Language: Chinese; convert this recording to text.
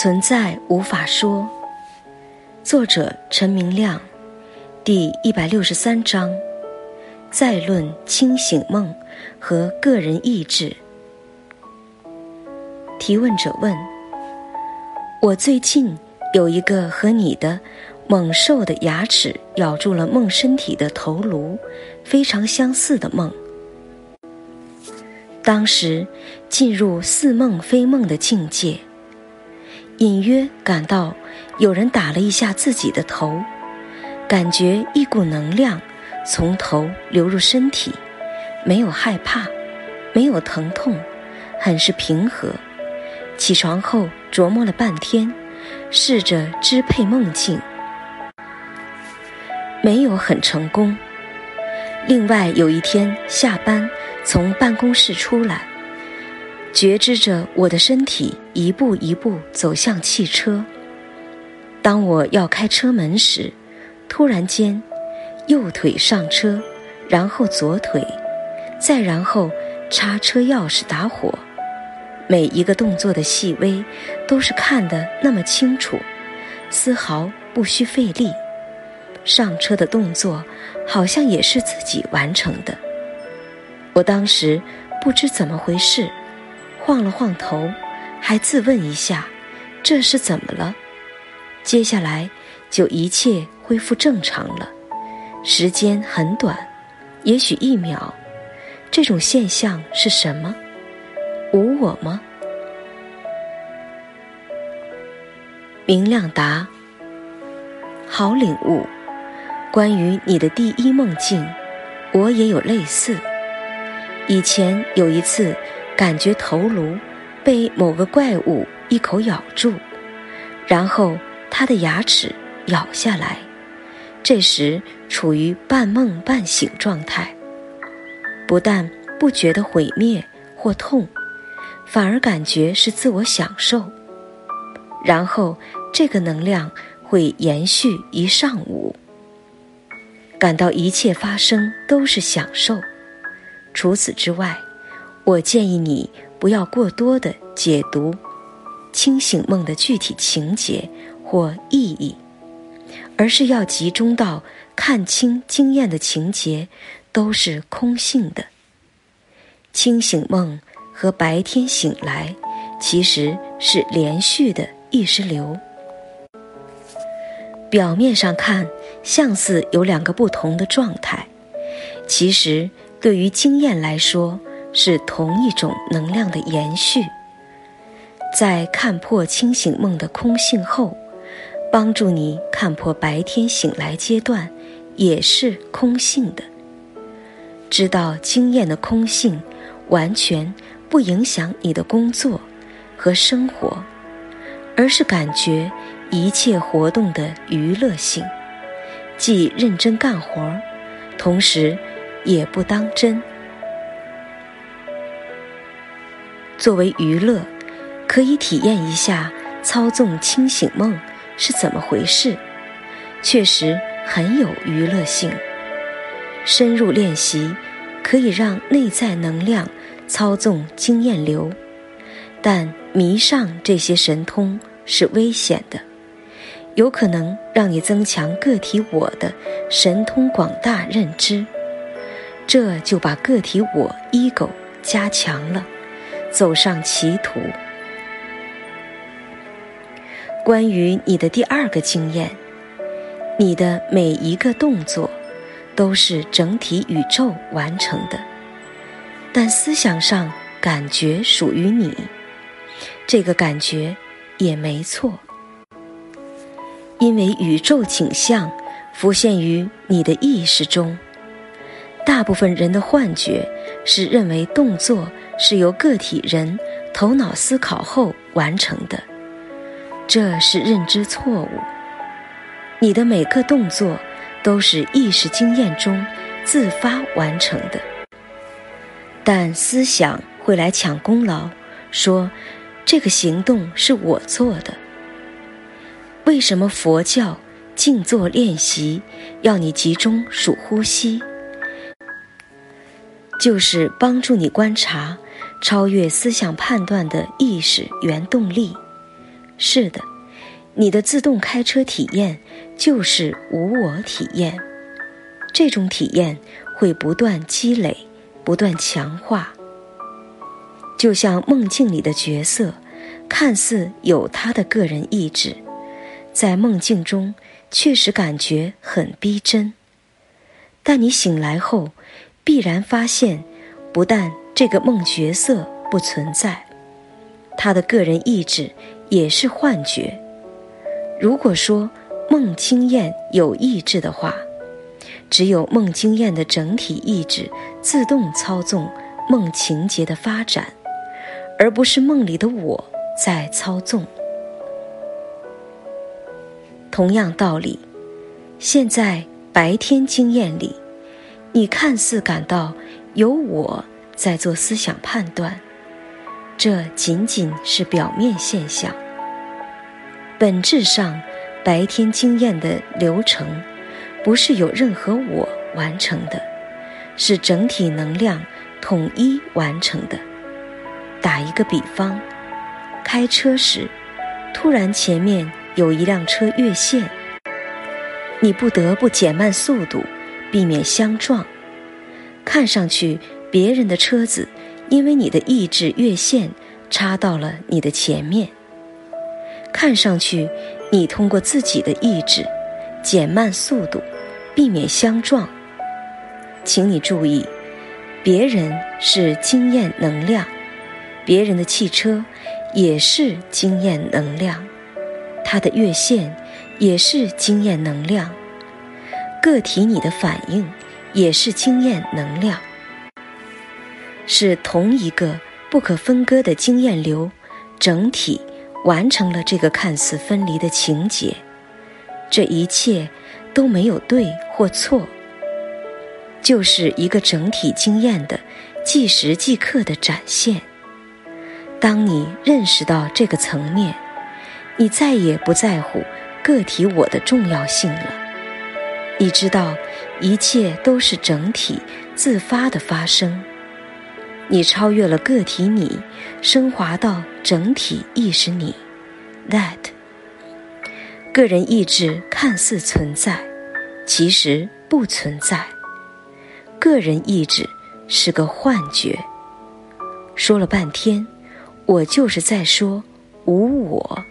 存在无法说。作者陈明亮，第一百六十三章，再论清醒梦和个人意志。提问者问：我最近有一个和你的猛兽的牙齿咬住了梦身体的头颅，非常相似的梦。当时进入似梦非梦的境界。隐约感到有人打了一下自己的头，感觉一股能量从头流入身体，没有害怕，没有疼痛，很是平和。起床后琢磨了半天，试着支配梦境，没有很成功。另外有一天下班从办公室出来。觉知着我的身体一步一步走向汽车。当我要开车门时，突然间，右腿上车，然后左腿，再然后插车钥匙打火。每一个动作的细微，都是看得那么清楚，丝毫不需费力。上车的动作，好像也是自己完成的。我当时不知怎么回事。晃了晃头，还自问一下，这是怎么了？接下来就一切恢复正常了。时间很短，也许一秒。这种现象是什么？无我吗？明亮答：好领悟。关于你的第一梦境，我也有类似。以前有一次。感觉头颅被某个怪物一口咬住，然后他的牙齿咬下来。这时处于半梦半醒状态，不但不觉得毁灭或痛，反而感觉是自我享受。然后这个能量会延续一上午，感到一切发生都是享受。除此之外。我建议你不要过多的解读清醒梦的具体情节或意义，而是要集中到看清经验的情节都是空性的。清醒梦和白天醒来其实是连续的意识流，表面上看像似有两个不同的状态，其实对于经验来说。是同一种能量的延续，在看破清醒梦的空性后，帮助你看破白天醒来阶段也是空性的。知道经验的空性，完全不影响你的工作和生活，而是感觉一切活动的娱乐性，既认真干活，同时也不当真。作为娱乐，可以体验一下操纵清醒梦是怎么回事，确实很有娱乐性。深入练习可以让内在能量操纵经验流，但迷上这些神通是危险的，有可能让你增强个体我的神通广大认知，这就把个体我 ego 加强了。走上歧途。关于你的第二个经验，你的每一个动作都是整体宇宙完成的，但思想上感觉属于你，这个感觉也没错，因为宇宙景象浮现于你的意识中。大部分人的幻觉是认为动作。是由个体人头脑思考后完成的，这是认知错误。你的每个动作都是意识经验中自发完成的，但思想会来抢功劳，说这个行动是我做的。为什么佛教静坐练习要你集中数呼吸？就是帮助你观察。超越思想判断的意识原动力，是的，你的自动开车体验就是无我体验。这种体验会不断积累，不断强化。就像梦境里的角色，看似有他的个人意志，在梦境中确实感觉很逼真。但你醒来后，必然发现，不但这个梦角色不存在，他的个人意志也是幻觉。如果说梦经验有意志的话，只有梦经验的整体意志自动操纵梦情节的发展，而不是梦里的我在操纵。同样道理，现在白天经验里，你看似感到有我在做思想判断，这仅仅是表面现象。本质上，白天经验的流程。不是有任何我完成的，是整体能量统一完成的。打一个比方，开车时，突然前面有一辆车越线，你不得不减慢速度，避免相撞。看上去别人的车子因为你的意志越线，插到了你的前面。看上去你通过自己的意志。减慢速度，避免相撞。请你注意，别人是经验能量，别人的汽车也是经验能量，它的越线也是经验能量，个体你的反应也是经验能量，是同一个不可分割的经验流，整体完成了这个看似分离的情节。这一切都没有对或错，就是一个整体经验的即时即刻的展现。当你认识到这个层面，你再也不在乎个体我的重要性了。你知道，一切都是整体自发的发生。你超越了个体你，升华到整体意识你，that。个人意志看似存在，其实不存在。个人意志是个幻觉。说了半天，我就是在说无我。